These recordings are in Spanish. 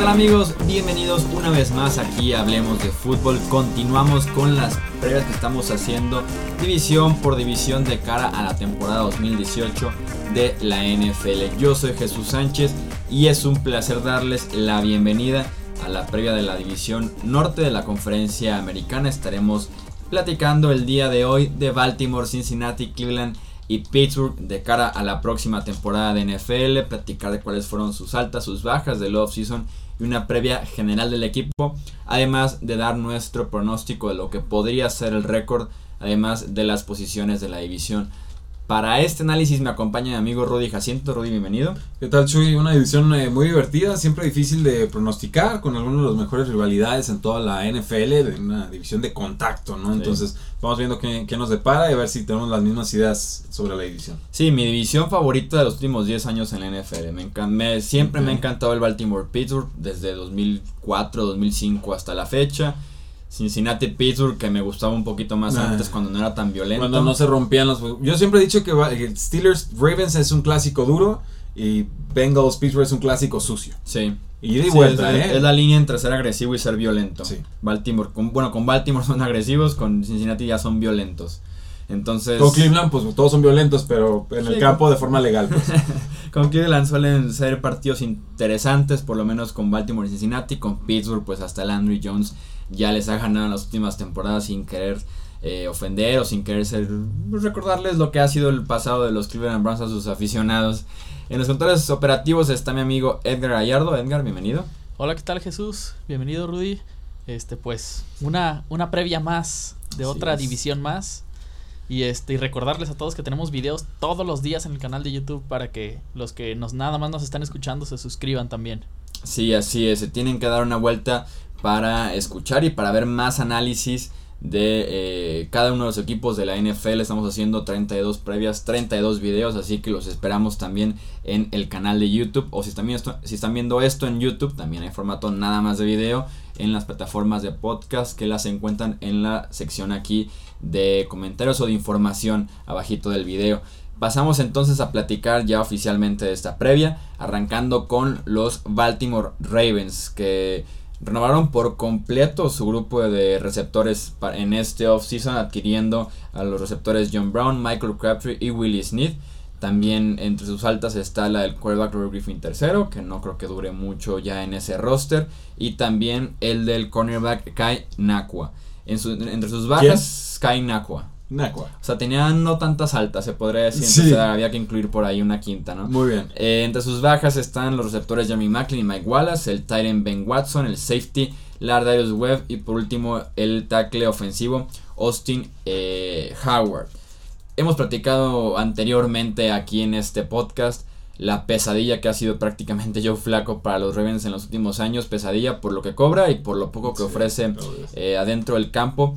tal amigos? Bienvenidos una vez más aquí Hablemos de Fútbol. Continuamos con las previas que estamos haciendo división por división de cara a la temporada 2018 de la NFL. Yo soy Jesús Sánchez y es un placer darles la bienvenida a la previa de la división norte de la conferencia americana. Estaremos platicando el día de hoy de Baltimore, Cincinnati, Cleveland y Pittsburgh de cara a la próxima temporada de NFL, platicar de cuáles fueron sus altas, sus bajas del off-season y una previa general del equipo, además de dar nuestro pronóstico de lo que podría ser el récord, además de las posiciones de la división. Para este análisis me acompaña mi amigo Rudy Jacinto. Rudy, bienvenido. ¿Qué tal, Chuy? Una división eh, muy divertida, siempre difícil de pronosticar, con algunas de las mejores rivalidades en toda la NFL, una división de contacto, ¿no? Entonces, vamos viendo qué, qué, nos depara y a ver si tenemos las mismas ideas sobre la división. Sí, mi división favorita de los últimos 10 años en la NFL. Me, me siempre me ha encantado el Baltimore Pittsburgh, desde 2004, 2005 hasta la fecha. Cincinnati Pittsburgh que me gustaba un poquito más antes cuando no era tan violento. Cuando no se rompían los Yo siempre he dicho que Steelers Ravens es un clásico duro y Bengals Pittsburgh es un clásico sucio. Sí. Y de vuelta, es, ¿eh? es, la línea entre ser agresivo y ser violento. Sí. Baltimore, con, bueno, con Baltimore son agresivos, con Cincinnati ya son violentos. Entonces. Con Cleveland, pues todos son violentos, pero en el campo de forma legal, pues. con Cleveland suelen ser partidos interesantes, por lo menos con Baltimore y Cincinnati. Con Pittsburgh, pues hasta Landry Jones ya les ha ganado en las últimas temporadas sin querer eh, ofender o sin querer ser, pues, recordarles lo que ha sido el pasado de los Cleveland Browns a sus aficionados. En los controles operativos está mi amigo Edgar Gallardo. Edgar, bienvenido. Hola, ¿qué tal Jesús? Bienvenido Rudy. Este pues una, una previa más de Así otra es. división más. Y este y recordarles a todos que tenemos videos todos los días en el canal de YouTube para que los que nos nada más nos están escuchando se suscriban también. Sí, así es, se tienen que dar una vuelta para escuchar y para ver más análisis de eh, cada uno de los equipos de la NFL. Estamos haciendo 32 previas, 32 videos, así que los esperamos también en el canal de YouTube. O si están, viendo esto, si están viendo esto en YouTube, también hay formato nada más de video en las plataformas de podcast que las encuentran en la sección aquí de comentarios o de información abajito del video. Pasamos entonces a platicar ya oficialmente de esta previa, arrancando con los Baltimore Ravens que renovaron por completo su grupo de receptores en este offseason, adquiriendo a los receptores John Brown, Michael Crabtree y Willie Smith. También entre sus altas está la del quarterback Robert Griffin III, que no creo que dure mucho ya en ese roster. Y también el del cornerback Kai Nakua. En su, entre sus bajas, Kai Nakua. O sea, tenían no tantas altas, se podría decir. Sí. Entonces había que incluir por ahí una quinta, ¿no? Muy bien. Eh, entre sus bajas están los receptores Jamie Macklin y Mike Wallace, el Tyrant Ben Watson, el safety Lardarius Webb y por último el tackle ofensivo Austin eh, Howard. Hemos platicado anteriormente aquí en este podcast la pesadilla que ha sido prácticamente Joe Flaco para los Ravens en los últimos años, pesadilla por lo que cobra y por lo poco que sí, ofrece eh, adentro del campo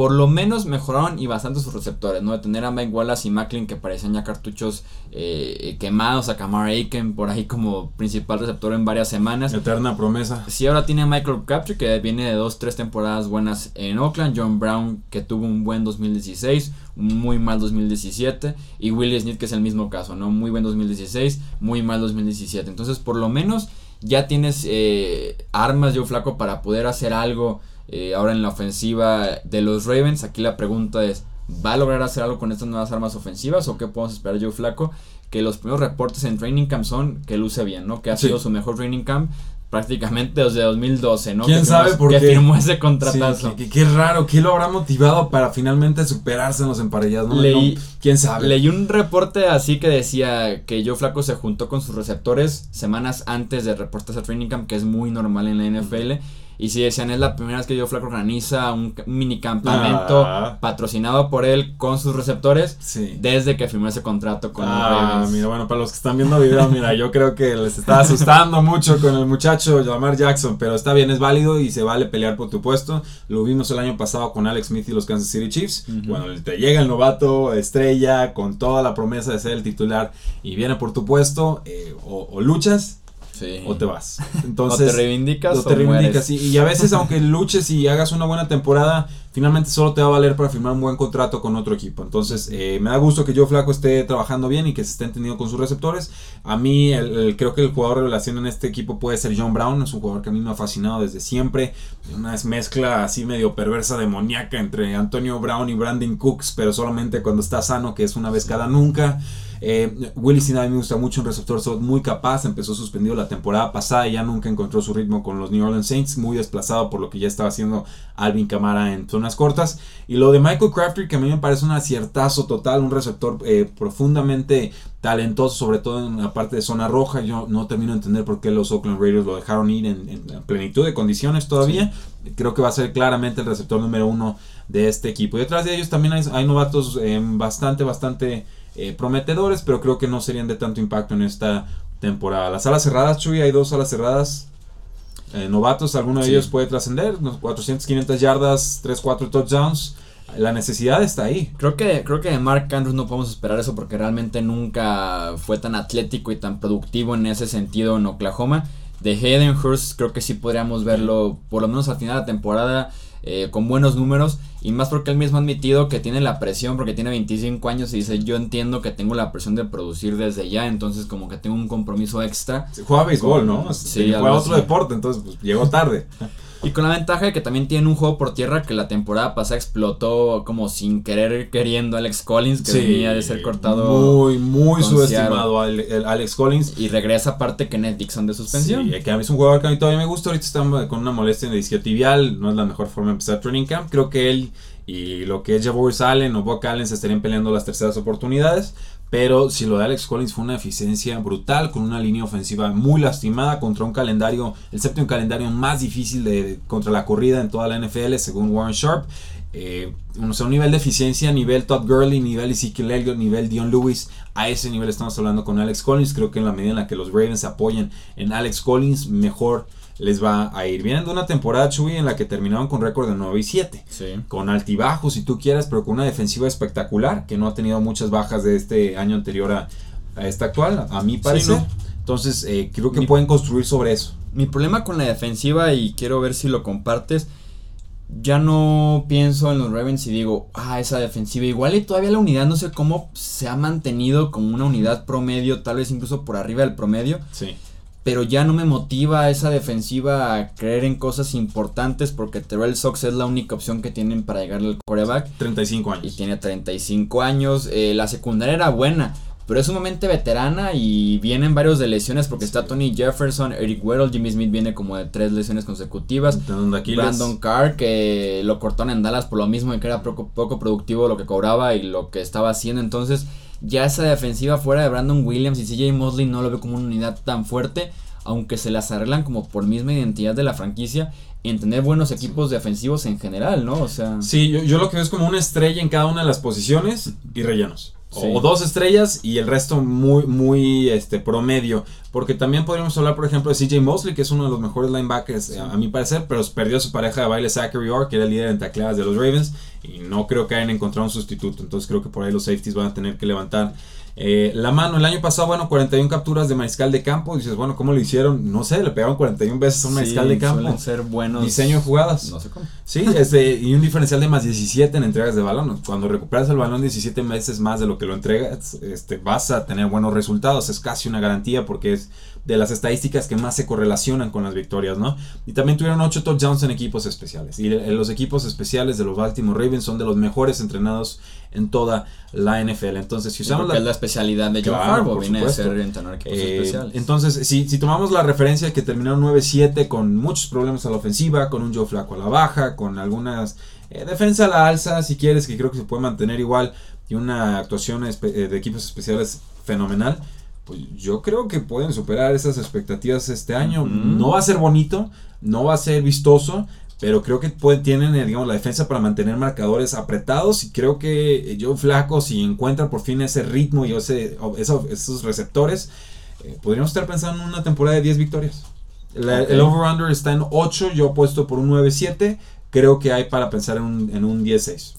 por lo menos mejoraron y bastante sus receptores, ¿no? De tener a Mike Wallace y Macklin que parecían ya cartuchos eh, quemados, a Kamara Aiken por ahí como principal receptor en varias semanas. Eterna promesa. Sí, ahora tiene a Michael Crabtree que viene de dos, tres temporadas buenas en Oakland, John Brown que tuvo un buen 2016, un muy mal 2017 y Willie Smith que es el mismo caso, ¿no? Muy buen 2016, muy mal 2017. Entonces, por lo menos ya tienes eh, armas, Joe Flaco, para poder hacer algo eh, ahora en la ofensiva de los Ravens. Aquí la pregunta es, ¿va a lograr hacer algo con estas nuevas armas ofensivas o qué podemos esperar Joe Flaco? Que los primeros reportes en Training Camp son que luce bien, ¿no? Que ha sido su mejor Training Camp prácticamente desde 2012, ¿no? ¿Quién que sabe por que qué? firmó ese contratazo. Sí, que, qué raro, ¿qué lo habrá motivado para finalmente superarse en los emparellados? ¿no? Leí, no, ¿Quién sabe? Leí un reporte así que decía que Joe Flaco se juntó con sus receptores semanas antes de reportarse a Training Camp, que es muy normal en la NFL. Y si decían, es la primera vez que Joe Flaco organiza un mini campamento Ah. patrocinado por él con sus receptores Sí. desde que firmó ese contrato con Ah, mira, bueno, para los que están viendo video, mira, yo creo que les está asustando mucho con el muchacho Lamar Jackson, pero está bien, es válido y se vale pelear por tu puesto. Lo vimos el año pasado con Alex Smith y los Kansas City Chiefs. Ujú. Bueno, te llega el novato estrella con toda la promesa de ser el titular y viene por tu puesto, eh, o, o luchas Sí. o te vas. O Entonces, te reivindicas o o, te reivindicas. Y, y a veces, aunque luches y hagas una buena temporada, finalmente solo te va a valer para firmar un buen contrato con otro equipo. Entonces, eh, me da gusto que Joe Flaco esté trabajando bien y que se esté entendiendo con sus receptores. A mí, creo que el jugador revelación en este equipo puede ser John Brown, es un jugador que a mí me ha fascinado desde siempre. Una mezcla así medio perversa, demoníaca entre Antonio Brown y Brandon Cooks, pero solamente cuando está sano, que es una vez cada nunca. Eh, Willy Sinai me gusta mucho, un receptor muy capaz, empezó suspendido la temporada pasada y ya nunca encontró su ritmo con los New Orleans Saints, muy desplazado por lo que ya estaba haciendo Alvin Camara en zonas cortas. Y lo de Michael Crafty que a mí me parece un aciertazo total, un receptor eh, profundamente talentoso, sobre todo en la parte de zona roja. Yo no termino de entender por qué los Oakland Raiders lo dejaron ir en, plenitud de condiciones todavía. Creo que va a ser claramente el receptor número uno de este equipo. Y detrás de ellos también hay, novatos eh, bastante, bastante eh, prometedores, pero creo que no serían de tanto impacto en esta temporada. Las alas cerradas, Chuy, hay dos alas cerradas. Eh, novatos, alguno de ellos puede trascender, 400, 500 yardas, 3, 4 touchdowns. La necesidad está ahí. Creo que, creo que de Mark Andrews no podemos esperar eso porque realmente nunca fue tan atlético y tan productivo en ese sentido en Oklahoma. De Hayden Hurst creo que sí podríamos verlo por lo menos al final de la temporada eh, con buenos números y más porque él mismo ha admitido que tiene la presión porque tiene 25 años y dice yo entiendo que tengo la presión de producir desde ya, entonces como que tengo un compromiso extra. juega béisbol, ¿no? Sí, juega otro deporte, entonces pues, llegó tarde. Y con la ventaja de que también tiene un juego por tierra que la temporada pasada explotó como sin querer queriendo Alex Collins, que venía de ser cortado. Muy, muy subestimado el, Alex Collins. Y regresa aparte Kenneth Dixon de suspensión. Sí, que a mí es un jugador que a mí todavía me gusta. Ahorita está con una molestia en el isquiotibial. No es la mejor forma de empezar training camp. Creo que él y lo que es Javoris Allen o Buck Allen se estarían peleando las terceras oportunidades. Pero si lo de Alex Collins fue una eficiencia brutal, con una línea ofensiva muy lastimada contra un calendario, el séptimo calendario más difícil de, contra la corrida en toda la NFL, según Warren Sharp. Eh, un nivel de eficiencia, nivel Todd Gurley, nivel Ezekiel Elliott, nivel Dion Lewis. A ese nivel estamos hablando con Alex Collins. Creo que en la medida en la que los Ravens se apoyen en Alex Collins, mejor les va a ir. Vienen de una temporada, Chuy, en la que terminaron con récord de 9 y 7. Con altibajos, si tú quieres, pero con una defensiva espectacular, que no ha tenido muchas bajas de este año anterior a, esta actual, a mi parecer. Entonces, eh, creo que pueden construir sobre eso. Mi problema con la defensiva, y quiero ver si lo compartes, ya no pienso en los Ravens y digo, ah, esa defensiva. Igual y todavía la unidad no sé cómo se ha mantenido como una unidad promedio, tal vez incluso por arriba del promedio. Sí pero ya no me motiva esa defensiva a creer en cosas importantes porque Terrell Sox es la única opción que tienen para llegar al coreback. 35 años. Y tiene 35 años. Eh, la secundaria era buena, pero es sumamente veterana y vienen varios de lesiones porque está Tony Jefferson, Eric Weddle, Jimmy Smith viene como de tres lesiones consecutivas. Brandon Carr, que lo cortaron en Dallas por lo mismo y que era poco, poco productivo lo que cobraba y lo que estaba haciendo. Entonces ya esa defensiva fuera de Brandon Williams y CJ Mosley no lo veo como una unidad tan fuerte, aunque se las arreglan como por misma identidad de la franquicia en tener buenos equipos defensivos en general, ¿no? O sea. Sí, yo, yo lo que veo es como una estrella en cada una de las posiciones y rellenos. O dos estrellas y el resto muy, muy este, promedio. Porque también podríamos hablar, por ejemplo, de CJ Mosley, que es uno de los mejores linebackers, a, mi parecer, pero perdió su pareja de baile Zachary Orr, que era el líder en tacleadas de los Ravens, y no creo que hayan encontrado un sustituto. Entonces creo que por ahí los safeties van a tener que levantar eh, la mano, el año pasado, bueno, 41 capturas de mariscal de campo. Dices, bueno, ¿cómo lo hicieron? No sé, le pegaron 41 veces a un mariscal de campo. ser buenos. Diseño de jugadas. No sé cómo. Sí, este, y un diferencial de más 17 en entregas de balón. Cuando recuperas el balón 17 veces más de lo que lo entregas, este, vas a tener buenos resultados. Es casi una garantía porque es de las estadísticas que más se correlacionan con las victorias, ¿no? Y también tuvieron 8 touchdowns en equipos especiales. Y los equipos especiales de los Baltimore Ravens son de los mejores entrenados en toda la NFL. Entonces, si usamos la, es la especialidad de John Harbaugh, viene de ser entrenar equipos eh, especiales. Entonces, si, si tomamos la referencia que terminaron 9-7 con muchos problemas a la ofensiva, con un Joe Flaco a la baja, con algunas eh, defensa a la alza, si quieres, que creo que se puede mantener igual, y una actuación eh, de equipos especiales fenomenal pues yo creo que pueden superar esas expectativas este año. No va a ser bonito, no va a ser vistoso, pero creo que pueden, tienen eh, digamos, la defensa para mantener marcadores apretados y creo que yo Flaco, si encuentra por fin ese ritmo y ese, esos receptores, eh, podríamos estar pensando en una temporada de 10 victorias. El over-under está en 8, yo puesto por un 9-7, creo que hay para pensar en un, en un 10-6.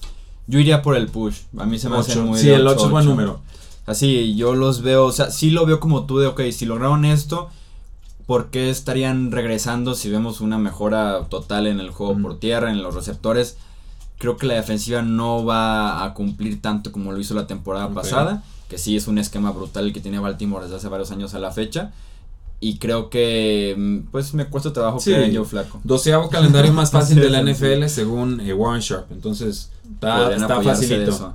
Yo iría por el push, a mí se me hace muy Sí, el 8 es buen número. Así, yo los veo, o sea, sí lo veo como tú de, ok, si lograron esto, ¿por qué estarían regresando si vemos una mejora total en el juego por tierra, en los receptores? Creo que la defensiva no va a cumplir tanto como lo hizo la temporada pasada, que sí es un esquema brutal el que tiene Baltimore desde hace varios años a la fecha. Y creo que mm, pues me cuesta trabajo Sí. creer en Joe Flaco. Doceavo calendario más fácil de la. NFL según eh, Warren Sharp. Entonces, está, está facilito.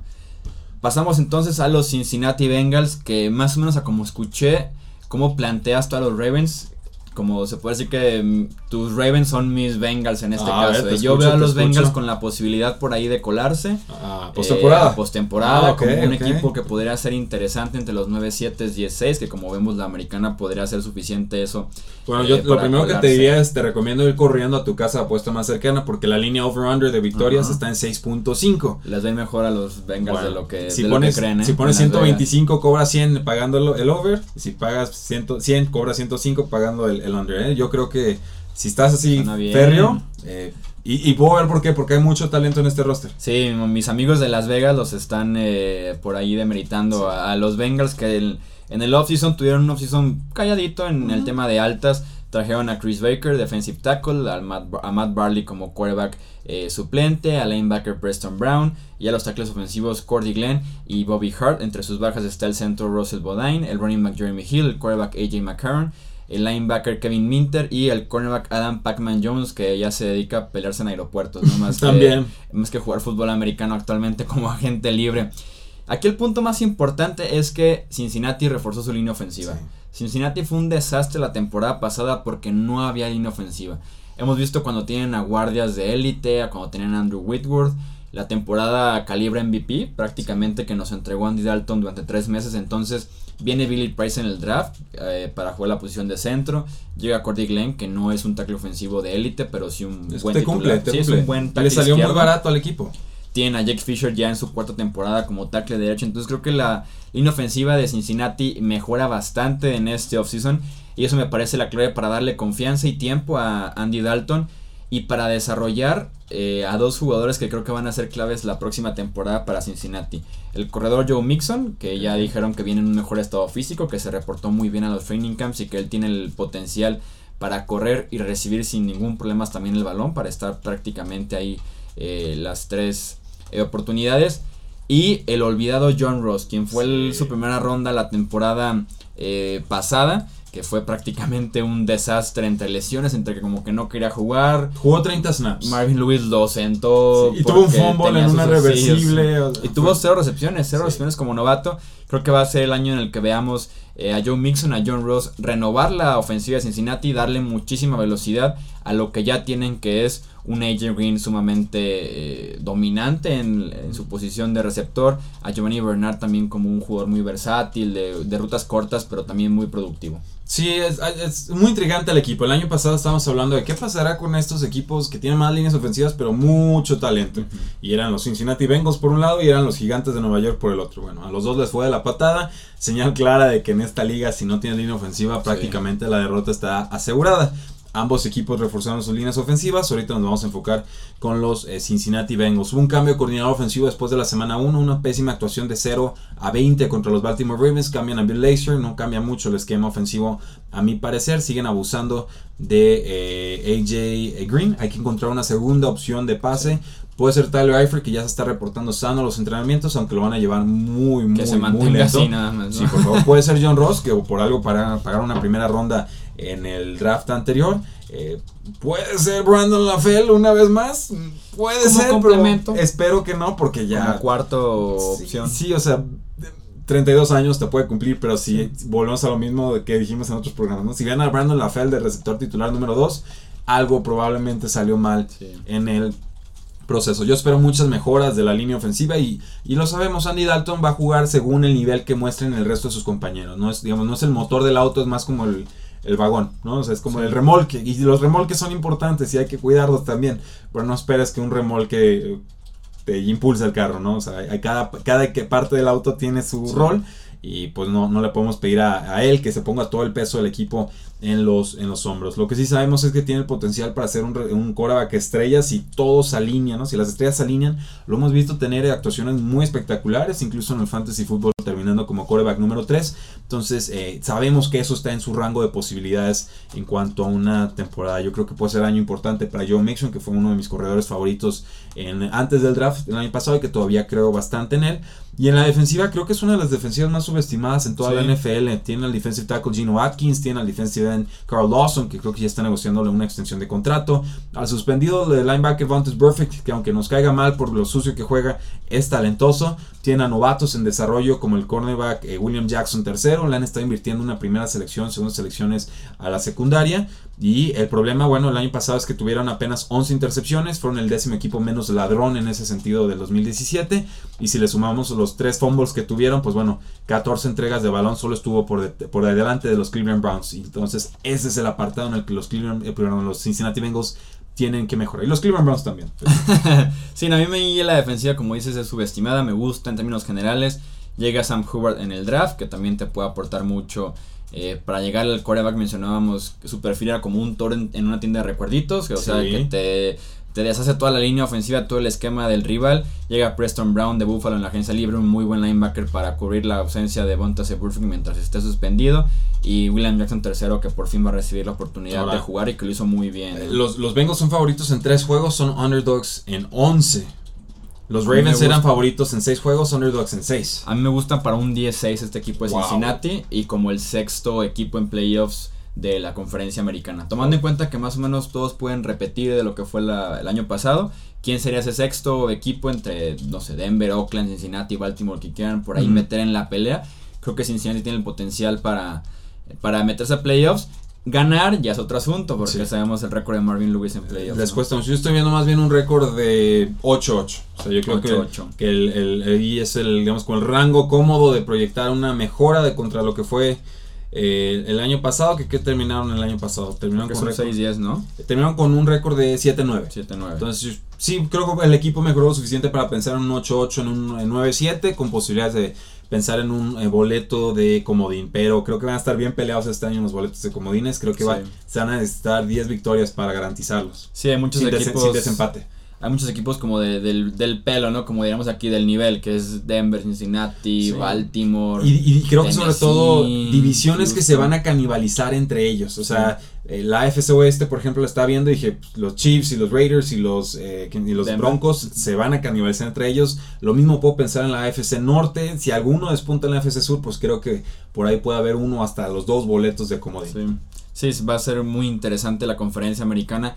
Pasamos entonces a los Cincinnati Bengals, que más o menos a como escuché, cómo planteas tú a los Ravens, como se puede decir que mm, tus Ravens son mis Bengals en este Ah, ver, caso. te eh. Yo escucho, veo a los Bengals con la posibilidad por ahí de colarse. Ah, eh, postemporada. a postemporada, Ah, como un equipo que podría ser interesante entre los 9, 7, 10, 6, que como vemos la americana podría ser suficiente eso. Bueno, eh, yo lo primero que te diría es te recomiendo ir corriendo a tu casa de apuesta más cercana porque la línea over-under de victorias Ajá. está en 6.5. Les ven mejor a los Bengals Bueno, de lo que, si de pones, lo que creen. ¿eh? si pones en Las Vegas. 125 cobras 100 pagando el, over, si pagas 100, 100 cobras 105 pagando el, el under. ¿eh? Yo creo que si estás así férreo, eh, y, y puedo ver por qué, porque hay mucho talento en este roster. Sí, mis amigos de Las Vegas los están eh, por ahí demeritando a, a los Bengals que el- en el offseason tuvieron un offseason calladito en el tema de altas. Trajeron a Chris Baker, defensive tackle, Matt, a Matt Barley como quarterback eh, suplente, al linebacker Preston Brown y a los tackles ofensivos Cordy Glenn y Bobby Hart. Entre sus bajas está el centro Russell Bodine, el running back Jeremy Hill, el quarterback AJ McCarron, el linebacker Kevin Minter y el cornerback Adam Pacman Jones que ya se dedica a pelearse en aeropuertos, ¿no? Más que- También. más que jugar fútbol americano actualmente como agente libre. Aquí el punto más importante es que Cincinnati reforzó su línea ofensiva. Sí. Cincinnati fue un desastre la temporada pasada porque no había línea ofensiva. Hemos visto cuando tienen a guardias de élite, a cuando tienen a Andrew Whitworth. La temporada calibre MVP, prácticamente que nos entregó Andy Dalton durante tres meses. Entonces viene Billy Price en el draft eh, para jugar la posición de centro. Llega Cordy Glenn, que no es un tackle ofensivo de élite, pero sí un Es- buen te titular. cumple, te Sí, es un buen le salió muy barato al equipo. Tienen a Jake Fisher ya en su cuarta temporada como tackle derecho. Entonces creo que la línea ofensiva de Cincinnati mejora bastante en este offseason. Y eso me parece la clave para darle confianza y tiempo a Andy Dalton. Y para desarrollar eh, a dos jugadores que creo que van a ser claves la próxima temporada para Cincinnati. El corredor Joe Mixon, que ya dijeron que viene en un mejor estado físico, que se reportó muy bien a los training camps y que él tiene el potencial para correr y recibir sin ningún problema también el balón, para estar prácticamente ahí eh, las tres eh, oportunidades. Y el olvidado John Ross, quien fue el- su primera ronda la temporada pasada, que fue prácticamente un desastre entre lesiones, entre que como que no quería jugar. Jugó 30 snaps. Marvin Lewis lo sentó. Sí, y tuvo un fumble en una reversible. o sea, y tuvo cero recepciones, cero Sí. recepciones como novato. Creo que va a ser el año en el que veamos eh, a Joe Mixon, a John Ross, renovar la ofensiva de Cincinnati, darle muchísima velocidad a lo que ya tienen, que es un AJ Green sumamente eh, dominante en, en su posición de receptor. A Giovanni Bernard también como un jugador muy versátil, de, de rutas cortas, pero también muy productivo. Sí, es, es muy intrigante el equipo. El año pasado estábamos hablando de qué pasará con estos equipos que tienen más líneas ofensivas, pero mucho talento. Y eran los Cincinnati Bengals por un lado y eran los Gigantes de Nueva York por el otro. Bueno, a los dos les fue de la patada. Señal clara de que en esta liga, si no tienes línea ofensiva, prácticamente la derrota está asegurada. Ambos equipos reforzaron sus líneas ofensivas. Ahorita nos vamos a enfocar con los eh, Cincinnati Bengals. Hubo un cambio de coordinador ofensivo después de la semana 1. Una pésima actuación de 0 a 20 contra los Baltimore Ravens. Cambian a Bill Lazor. No cambia mucho el esquema ofensivo a mi parecer. Siguen abusando de eh, AJ Green. Hay que encontrar una segunda opción de pase. Puede ser Tyler Eifert que ya se está reportando sano a los entrenamientos, aunque lo van a llevar muy, muy, Que se muy lento. así nada más. ¿no? Sí, por favor. Puede ser John Ross, que por algo para pagar una primera ronda en el draft anterior. Eh, puede ser Brandon LaFell una vez más. Puede Como ser, complemento. pero espero que no, porque ya. Como cuarto Sí, opción. Sí, o sea, 32 años te puede cumplir, pero si volvemos a lo mismo que dijimos en otros programas, ¿no? Si ven a Brandon LaFell de receptor titular número 2, algo probablemente salió mal Sí. en el proceso. Yo espero muchas mejoras de la línea ofensiva y, y lo sabemos, Andy Dalton va a jugar según el nivel que muestren el resto de sus compañeros. No es, digamos, no es el motor del auto, es más como el, el vagón, ¿no? O sea, es como Sí. el remolque. Y los remolques son importantes y hay que cuidarlos también. Pero no esperes que un remolque te impulse el carro, ¿no? O sea, cada, cada que parte del auto tiene su Sí. rol. Y pues no, no le podemos pedir a, a él que se ponga todo el peso del equipo en los, en los hombros. Lo que sí sabemos es que tiene el potencial para ser un, un quarterback estrella si todos se alinean, ¿no? Si las estrellas se alinean, lo hemos visto tener actuaciones muy espectaculares, incluso en el fantasy fútbol terminando como quarterback número 3. Entonces, eh, sabemos que eso está en su rango de posibilidades en cuanto a una temporada. Yo creo que puede ser año importante para Joe Mixon, que fue uno de mis corredores favoritos en, antes del draft el año pasado y que todavía creo bastante en él. Y en la defensiva creo que es una de las defensivas más subestimadas en toda la NFL. Tiene al defensive tackle Gino Atkins, tiene al defensive Carl Lawson, que creo que ya está negociándole una extensión de contrato. Al suspendido de linebacker Vontaze Perfect, que aunque nos caiga mal por lo sucio que juega, es talentoso. Tiene a novatos en desarrollo como el cornerback eh, William Jackson III. Le han estado invirtiendo una primera selección, segunda selecciones a la secundaria. Y el problema, bueno, el año pasado es que tuvieron apenas 11 intercepciones, fueron el décimo equipo menos ladrón en ese sentido del 2017. Y si le sumamos los tres fumbles que tuvieron, pues bueno, 14 entregas de balón solo estuvo por, por delante de los Cleveland Browns. Y entonces ese es el apartado en el que los, Cleveland, eh, los Cincinnati Bengals tienen que mejorar. Y los Cleveland Browns también. sí, a mí me la defensiva, como dices, es subestimada, me gusta en términos generales. Llega Sam Hubbard en el draft, que también te puede aportar mucho eh, para llegar al coreback mencionábamos que su perfil era como un toro en, una tienda de recuerditos, que, o sea, que te, te, deshace toda la línea ofensiva, todo el esquema del rival. Llega Preston Brown de Buffalo en la agencia libre, un muy buen linebacker para cubrir la ausencia de Bontas Burfict mientras esté suspendido. Y William Jackson tercero que por fin va a recibir la oportunidad de jugar y que lo hizo muy bien. Los, los Bengals son favoritos en tres juegos, son underdogs en 11. Los Ravens eran favoritos en 6 juegos, underdogs en 6. A mí me gusta para un 10-6 este equipo de Cincinnati y como el sexto equipo en playoffs de la conferencia americana. Tomando en cuenta que más o menos todos pueden repetir de lo que fue el año pasado, ¿quién sería ese sexto equipo entre, no sé, Denver, Oakland, Cincinnati, Baltimore, que quieran por ahí meter en la pelea? Creo que Cincinnati tiene el potencial para, para meterse a playoffs Ganar ya es otro asunto, porque sabemos el récord de Marvin Lewis en playoffs. Después Yo estoy viendo más bien un récord de 8-8. O sea, yo creo que, que el, el, es el, digamos, con el rango cómodo de proyectar una mejora de contra lo que fue eh, el año pasado. que ¿Qué terminaron el año pasado? Terminaron con 6-10, ¿no? Terminaron con un récord de 7-9. 7-9. Entonces, sí, creo que el equipo mejoró lo suficiente para pensar en un 8-8, en un 9-7, con posibilidades de pensar en un eh, boleto de comodín, pero creo que van a estar bien peleados este año los boletos de comodines. Creo que va, se van a necesitar 10 victorias para garantizarlos. Sí, hay muchos equipos. sin desempate. Hay muchos equipos como de, del, pelo, ¿no? Como diríamos aquí, del nivel, que es Denver, Cincinnati, Baltimore. Y, creo que sobre todo divisiones que se van a canibalizar entre ellos. O sea, eh, la AFC Oeste, por ejemplo, la está viendo y dije, pues, los Chiefs y los Raiders y los, eh, y los Broncos se van a canibalizar entre ellos. Lo mismo puedo pensar en la AFC Norte. Si alguno despunta en la AFC Sur, pues creo que por ahí puede haber uno hasta los dos boletos de comodín. Sí. sí, va a ser muy interesante la conferencia americana.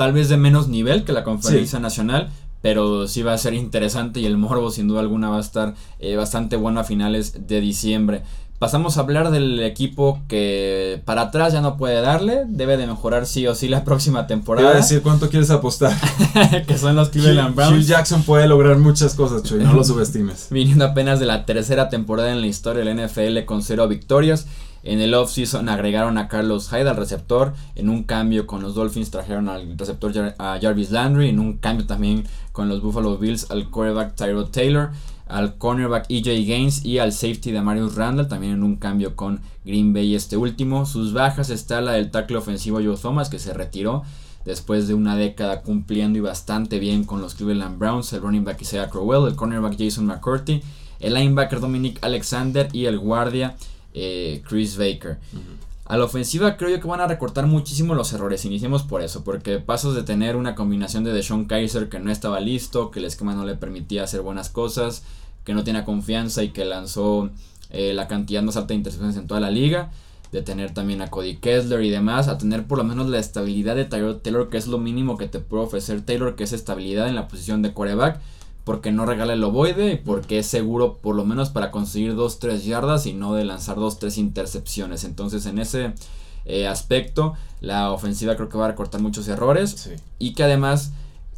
Tal vez de menos nivel que la conferencia nacional, pero sí va a ser interesante y el morbo sin duda alguna va a estar eh, bastante bueno a finales de diciembre. Pasamos a hablar del equipo que para atrás ya no puede darle, debe de mejorar sí o sí la próxima temporada. Te decir cuánto quieres apostar. que son los Cleveland Browns. Hugh Jackson puede lograr muchas cosas, Chuy, no lo subestimes. Viniendo apenas de la tercera temporada en la historia del NFL con cero victorias. En el offseason agregaron a Carlos Hyde al receptor. En un cambio con los Dolphins trajeron al receptor a Jarvis Landry. En un cambio también con los Buffalo Bills al quarterback Tyro Taylor al cornerback EJ Gaines y al safety de Marius Randall, también en un cambio con Green Bay este último. Sus bajas está la del tackle ofensivo Joe Thomas, que se retiró después de una década cumpliendo y bastante bien con los Cleveland Browns, el running back Isaiah Crowell, el cornerback Jason McCourty, el linebacker Dominic Alexander y el guardia eh, Chris Baker. A la ofensiva creo yo que van a recortar muchísimo los errores. Iniciemos por eso, porque pasas de tener una combinación de Deshaun Kaiser que no estaba listo, que el esquema no le permitía hacer buenas cosas, que no tiene confianza y que lanzó eh, la cantidad más alta de intercepciones en toda la liga. De tener también a Cody Kessler y demás, a tener por lo menos la estabilidad de Taylor, que es lo mínimo que te puede ofrecer Taylor, que es estabilidad en la posición de quarterback porque no regala el ovoide y porque es seguro por lo menos para conseguir 2-3 yardas y no de lanzar 2-3 intercepciones. Entonces en ese eh, aspecto la ofensiva creo que va a recortar muchos errores y que además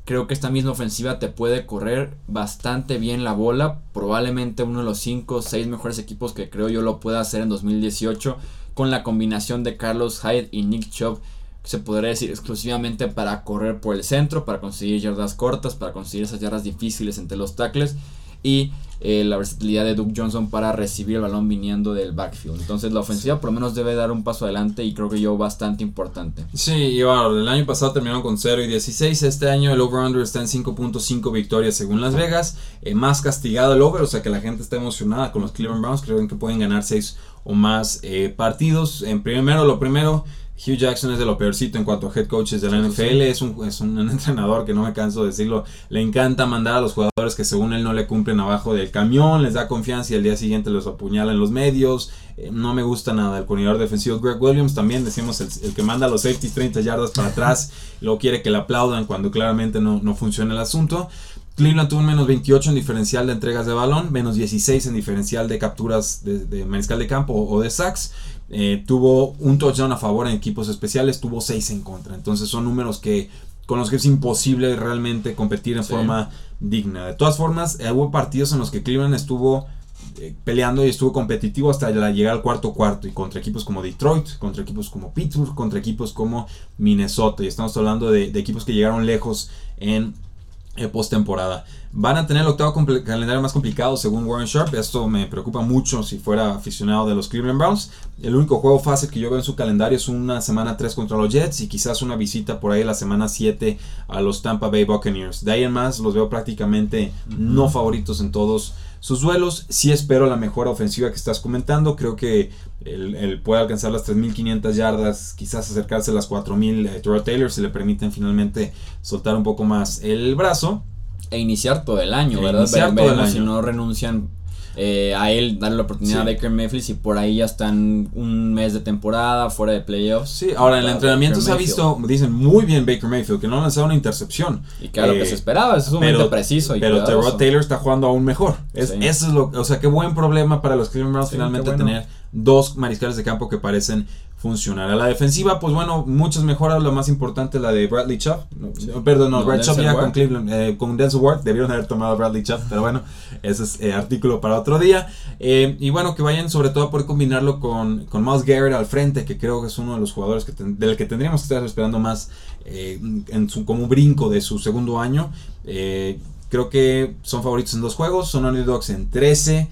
creo que esta misma ofensiva te puede correr bastante bien la bola. Probablemente uno de los 5 o 6 mejores equipos que creo yo lo pueda hacer en 2018 con la combinación de Carlos Hyde y Nick Chubb se podría decir exclusivamente para correr por el centro, para conseguir yardas cortas, para conseguir esas yardas difíciles entre los tackles. y eh, la versatilidad de Duke Johnson para recibir el balón viniendo del backfield. Entonces la ofensiva por lo menos debe dar un paso adelante y creo que yo bastante importante. Sí, y bueno, el año pasado terminaron con 0 y 16, este año el over-under está en 5.5 victorias según Las Vegas, eh, más castigado el over, o sea que la gente está emocionada con los Cleveland Browns, creen que pueden ganar 6 o más eh, partidos. En primero, lo primero, Hugh Jackson es de lo peorcito en cuanto a head coaches de la NFL. Es un, es un entrenador que no me canso de decirlo. Le encanta mandar a los jugadores que según él no le cumplen abajo del camión. Les da confianza y al día siguiente los apuñala en los medios. Eh, no me gusta nada. El coordinador defensivo Greg Williams también decimos el, que manda los safeties 30 yardas para atrás. luego quiere que le aplaudan cuando claramente no, no funciona el asunto. Cleveland tuvo un menos 28 en diferencial de entregas de balón, menos 16 en diferencial de capturas de, de mariscal de campo o de sacks. Eh, tuvo un touchdown a favor en equipos especiales, tuvo 6 en contra. Entonces son números que con los que es imposible realmente competir en forma digna. De todas formas, eh, hubo partidos en los que Cleveland estuvo eh, peleando y estuvo competitivo hasta llegar al cuarto cuarto y contra equipos como Detroit, contra equipos como Pittsburgh, contra equipos como Minnesota. Y estamos hablando de, de equipos que llegaron lejos en eh, postemporada. Van a tener el octavo calendario más complicado según Warren Sharp. Esto me preocupa mucho si fuera aficionado de los Cleveland Browns. El único juego fácil que yo veo en su calendario es una semana 3 contra los Jets y quizás una visita por ahí la semana 7 a los Tampa Bay Buccaneers. De ahí en más los veo prácticamente no favoritos en todos sus duelos. Sí espero la mejor ofensiva que estás comentando. Creo que él, puede alcanzar las 3.500 yardas, quizás acercarse a las 4.000 eh, Taylor si le permiten finalmente soltar un poco más el brazo. E iniciar todo el año, e ¿verdad? Iniciar todo el año. Si no renuncian eh, a él darle la oportunidad a Baker Mayfield y por ahí ya están un mes de temporada fuera de playoffs. Sí, ahora en el entrenamiento se ha visto, dicen muy bien Baker Mayfield, que no ha lanzado una intercepción. Y que lo que se eh, esperaba, es sumamente preciso. Y pero Terrell Taylor está jugando aún mejor. Es, Eso es lo, o sea, qué buen problema para los Cleveland Browns finalmente tener dos mariscales de campo que parecen funcionar. A la defensiva, pues bueno, muchas mejoras. Lo más importante la de Bradley Chubb. Perdón, no, Bradley Chubb ya con Cleveland, eh, con Denzel Ward. Debieron haber tomado a Bradley Chubb, pero bueno, ese es eh, artículo para otro día. Eh, y bueno, que vayan sobre todo a poder combinarlo con, con Miles Garrett al frente, que creo que es uno de los jugadores que del que tendríamos que estar esperando más en su, como brinco de su segundo año. creo que son favoritos en dos juegos, son underdogs en 13.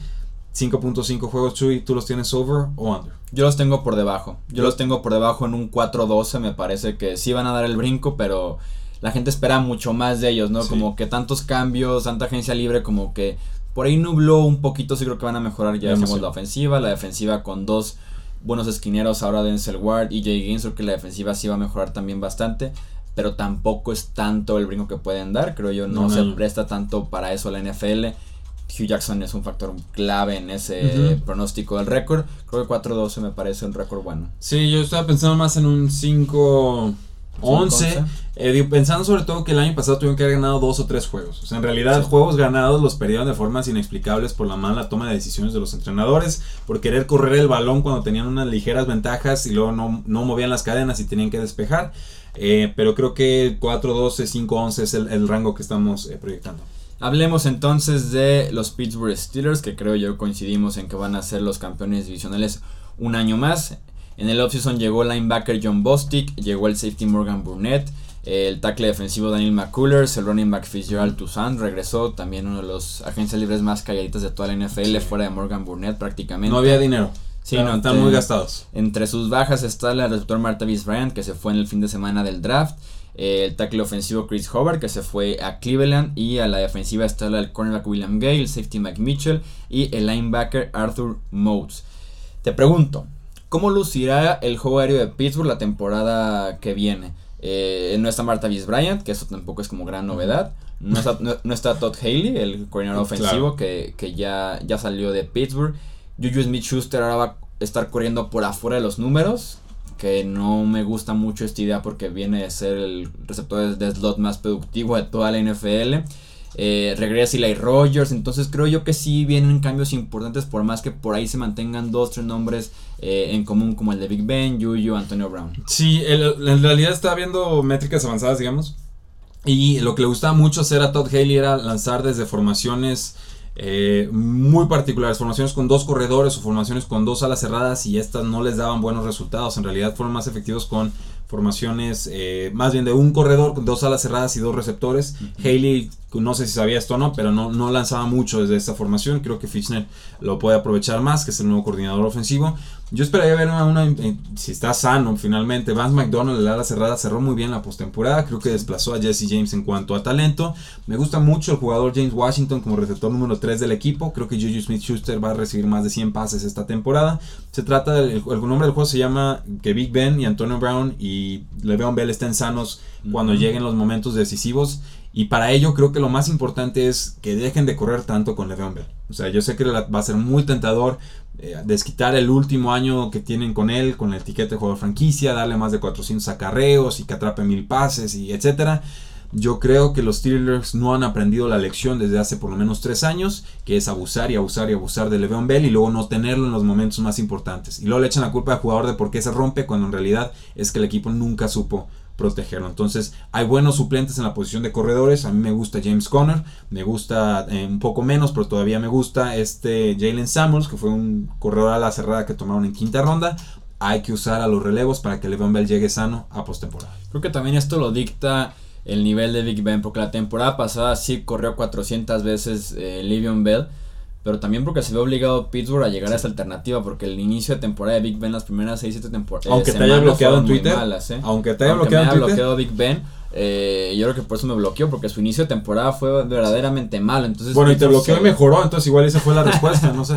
5.5 juegos, Chuy, ¿tú los tienes over o under? Yo los tengo por debajo. Yo los tengo por debajo en un 4-12. Me parece que sí van a dar el brinco, pero la gente espera mucho más de ellos, ¿no? Como que tantos cambios, tanta agencia libre, como que por ahí nubló un poquito. Sí creo que van a mejorar. Ya decimos la ofensiva, la defensiva con dos buenos esquineros ahora Denzel Ward y Jay Gaines. Creo que la defensiva sí va a mejorar también bastante. Pero tampoco es tanto el brinco que pueden dar. Creo yo no, se presta tanto para eso la NFL. Hugh Jackson es un factor clave en ese pronóstico del récord. Creo que 4-12 me parece un récord bueno. Sí, yo estaba pensando más en un 5... 11, eh, pensando sobre todo que el año pasado tuvieron que haber ganado dos o tres juegos. O sea, en realidad, juegos ganados los perdieron de formas inexplicables por la mala toma de decisiones de los entrenadores, por querer correr el balón cuando tenían unas ligeras ventajas y luego no, movían las cadenas y tenían que despejar. Eh, pero creo que 4-12, 5-11 es el, rango que estamos eh, proyectando. Hablemos entonces de los Pittsburgh Steelers, que creo yo coincidimos en que van a ser los campeones divisionales un año más. En el offseason llegó el linebacker John Bostic, llegó el safety Morgan Burnett, el tackle defensivo Daniel McCullers, el running back Fitzgerald Toussaint regresó, también uno de los agencias libres más calladitas de toda la NFL, fuera de Morgan Burnett prácticamente. No había dinero. Sí, no, están muy gastados. Entre sus bajas está el receptor Martavis Bryant, que se fue en el fin de semana del draft el tackle ofensivo Chris Howard que se fue a Cleveland y a la defensiva está el cornerback William Gale, el safety Mike Mitchell y el linebacker Arthur Motes. Te pregunto, ¿cómo lucirá el juego aéreo de Pittsburgh la temporada que viene? Eh, no está Marta Bryant, que eso tampoco es como gran novedad. No está, Todd Haley, el coordinador ofensivo, que, ya, ya salió de Pittsburgh. Juju Smith Schuster ahora va a estar corriendo por afuera de los números que no me gusta mucho esta idea porque viene de ser el receptor de slot más productivo de toda la NFL. Eh, regresa Eli Rogers, entonces creo yo que sí vienen cambios importantes por más que por ahí se mantengan dos, tres nombres eh, en común como el de Big Ben, Juju, Antonio Brown. Sí, en realidad está viendo métricas avanzadas, digamos. Y lo que le gustaba mucho hacer a Todd Haley era lanzar desde formaciones eh, muy particulares, formaciones con dos corredores o formaciones con dos alas cerradas y estas no les daban buenos resultados, en realidad fueron más efectivos con formaciones eh, más bien de un corredor con dos alas cerradas y dos receptores. Haley, no sé si sabía esto o no, pero no, no lanzaba mucho desde esta formación. Creo que Fischner lo puede aprovechar más, que es el nuevo coordinador ofensivo. Yo esperaría ver una, eh, si está sano finalmente. Vance McDonald, el ala cerrada, cerró muy bien la postemporada. Creo que desplazó a Jesse James en cuanto a talento. Me gusta mucho el jugador James Washington como receptor número 3 del equipo. Creo que Juju Smith Schuster va a recibir más de 100 pases esta temporada. Se trata, del, el, nombre del juego se llama que Big Ben y Antonio Brown y Le'Veon Bell estén sanos cuando lleguen los momentos decisivos. Y para ello creo que lo más importante es que dejen de correr tanto con Le'Veon Bell. O sea, yo sé que va a ser muy tentador eh, desquitar el último año que tienen con él, con la etiqueta de jugador franquicia, darle más de 400 acarreos y que atrape mil pases y etcétera. Yo creo que los Steelers no han aprendido la lección desde hace por lo menos tres años, que es abusar y abusar y abusar de Le'Veon Bell y luego no tenerlo en los momentos más importantes. Y luego le echan la culpa al jugador de por qué se rompe cuando en realidad es que el equipo nunca supo protegerlo. Entonces, hay buenos suplentes en la posición de corredores. A mí me gusta James Conner, me gusta eh, un poco menos, pero todavía me gusta este Jalen Samuels, que fue un corredor a la cerrada que tomaron en quinta ronda. Hay que usar a los relevos para que Le'Veon Bell llegue sano a postemporada. Creo que también esto lo dicta el nivel de Big Ben, porque la temporada pasada sí corrió 400 veces eh, Le'Veon Bell pero también porque se ve obligado Pittsburgh a llegar a esa alternativa, porque el inicio de temporada de Big Ben, las primeras 6-7 temporadas. Eh, Aunque te haya bloqueado en Twitter. ¿eh? Aunque te haya bloqueado en Twitter. bloqueado Big Ben. Eh, yo creo que por eso me bloqueó, porque su inicio de temporada fue verdaderamente malo. Entonces, bueno, y te bloqueó y mejoró, entonces igual esa fue la respuesta, no sé.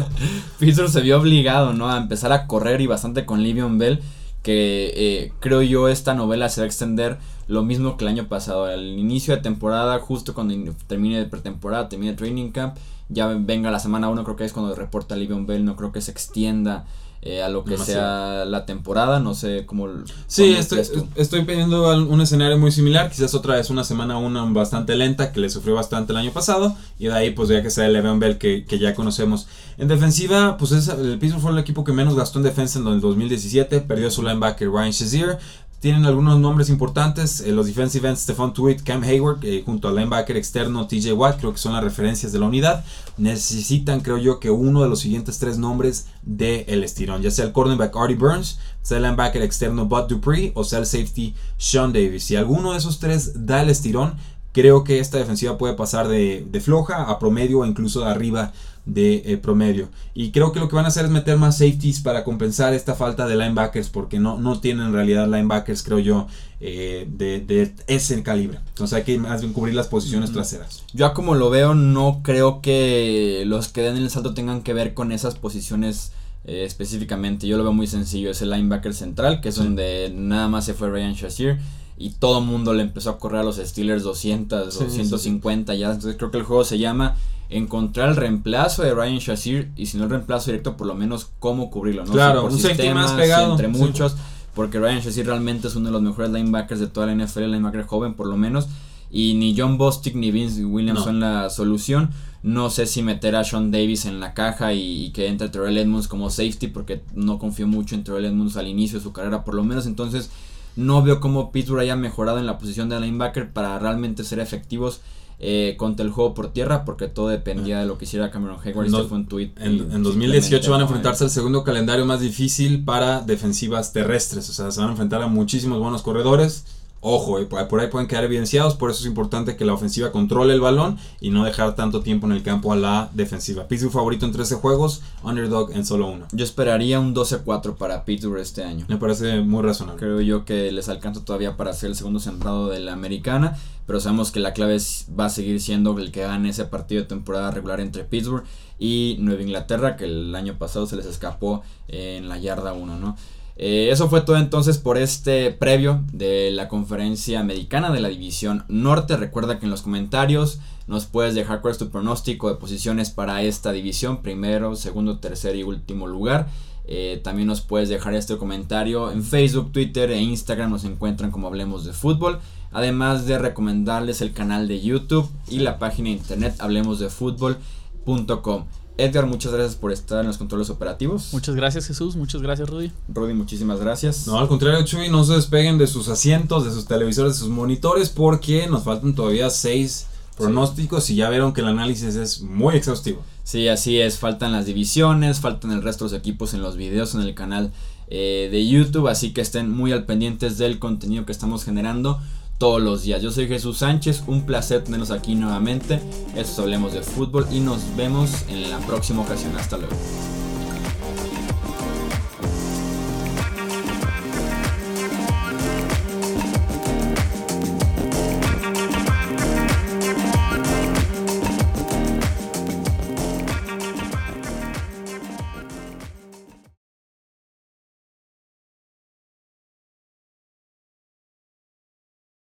Pittsburgh se vio obligado, ¿no? A empezar a correr y bastante con Livion Bell, que creo yo esta novela se va a extender lo mismo que el año pasado. Al inicio de temporada, justo cuando termine de pretemporada, termine el training camp ya venga la semana 1, creo que es cuando reporta Livion Bell, no creo que se extienda eh, a lo que sea la temporada, no sé cómo... Sí, estoy, estoy pidiendo un escenario muy similar, quizás otra vez una semana 1 bastante lenta que le sufrió bastante el año pasado y de ahí pues ya que sea el Le'Veon Bell que, que, ya conocemos. En defensiva, pues es, el Pittsburgh fue el equipo que menos gastó en defensa en el 2017, perdió su linebacker Ryan Shazier, tienen algunos nombres importantes, eh, los defensive ends Stephon Tweed, Cam Hayward, eh, junto al linebacker externo TJ Watt, creo que son las referencias de la unidad. Necesitan, creo yo, que uno de los siguientes tres nombres dé el estirón, ya sea el cornerback Artie Burns, sea el linebacker externo Bud Dupree o sea el safety Sean Davis. Si alguno de esos tres da el estirón, creo que esta defensiva puede pasar de, de floja a promedio o incluso de arriba de eh, promedio. Y creo que lo que van a hacer es meter más safeties para compensar esta falta de linebackers, porque no, no tienen en realidad linebackers, creo yo, eh, de, ese calibre. Entonces hay que más bien cubrir las posiciones traseras. Yo como lo veo, no creo que los que den el salto tengan que ver con esas posiciones. Eh, específicamente, yo lo veo muy sencillo. Es el linebacker central, que es donde nada más se fue Ryan Shazier y todo el mundo le empezó a correr a los Steelers 200 o 150 ya. Entonces creo que el juego se llama encontrar el reemplazo de Ryan Shazir y si no el reemplazo directo, por lo menos cómo cubrirlo, ¿no? Claro, un sistemas, más pegado. Entre muchos, porque Ryan Shazir realmente es uno de los mejores linebackers de toda la NFL, linebacker joven por lo menos. Y ni John Bostic ni Vince Williams son la solución. No sé si meter a Sean Davis en la caja y, que entre Terrell Edmonds como safety, porque no confío mucho en Terrell Edmonds al inicio de su carrera, por lo menos. Entonces, no veo cómo Pittsburgh haya mejorado en la posición de linebacker para realmente ser efectivos eh, contra el juego por tierra, porque todo dependía de lo que hiciera Cameron Hayward. No, fue un tweet en, 2018 van a enfrentarse al segundo calendario más difícil para defensivas terrestres. O sea, se van a enfrentar a muchísimos buenos corredores Ojo, eh, por ahí pueden quedar evidenciados, por eso es importante que la ofensiva controle el balón y no dejar tanto tiempo en el campo a la defensiva. Pittsburgh favorito en 13 juegos, underdog en solo uno. Yo esperaría un 12-4 para Pittsburgh este año. Me parece muy razonable. Creo yo que les alcanza todavía para ser el segundo sembrado de la americana, pero sabemos que la clave va a seguir siendo el que gane ese partido de temporada regular entre Pittsburgh y Nueva Inglaterra, que el año pasado se les escapó en la yarda 1, ¿no? Eh, eso fue todo entonces por este previo de la conferencia americana de la división norte. Recuerda que en los comentarios nos puedes dejar cuál es tu pronóstico de posiciones para esta división, primero, segundo, tercer y último lugar. Eh, también nos puedes dejar este comentario en Facebook, Twitter e Instagram. Nos encuentran como Hablemos de Fútbol. Además de recomendarles el canal de YouTube y la página de internet hablemosdefutbol.com. Edgar, muchas gracias por estar en los controles operativos. Muchas gracias Jesús, muchas gracias Rudy. Rudy, muchísimas gracias. No, al contrario Chuy, no se despeguen de sus asientos, de sus televisores, de sus monitores, porque nos faltan todavía seis pronósticos y ya vieron que el análisis es muy exhaustivo. Sí, así es, faltan las divisiones, faltan el resto de los equipos en los videos en el canal eh, de YouTube, así que estén muy al pendientes del contenido que estamos generando todos los días. Yo soy Jesús Sánchez, un placer tenerlos aquí nuevamente. Esto hablemos de fútbol y nos vemos en la próxima ocasión. Hasta luego.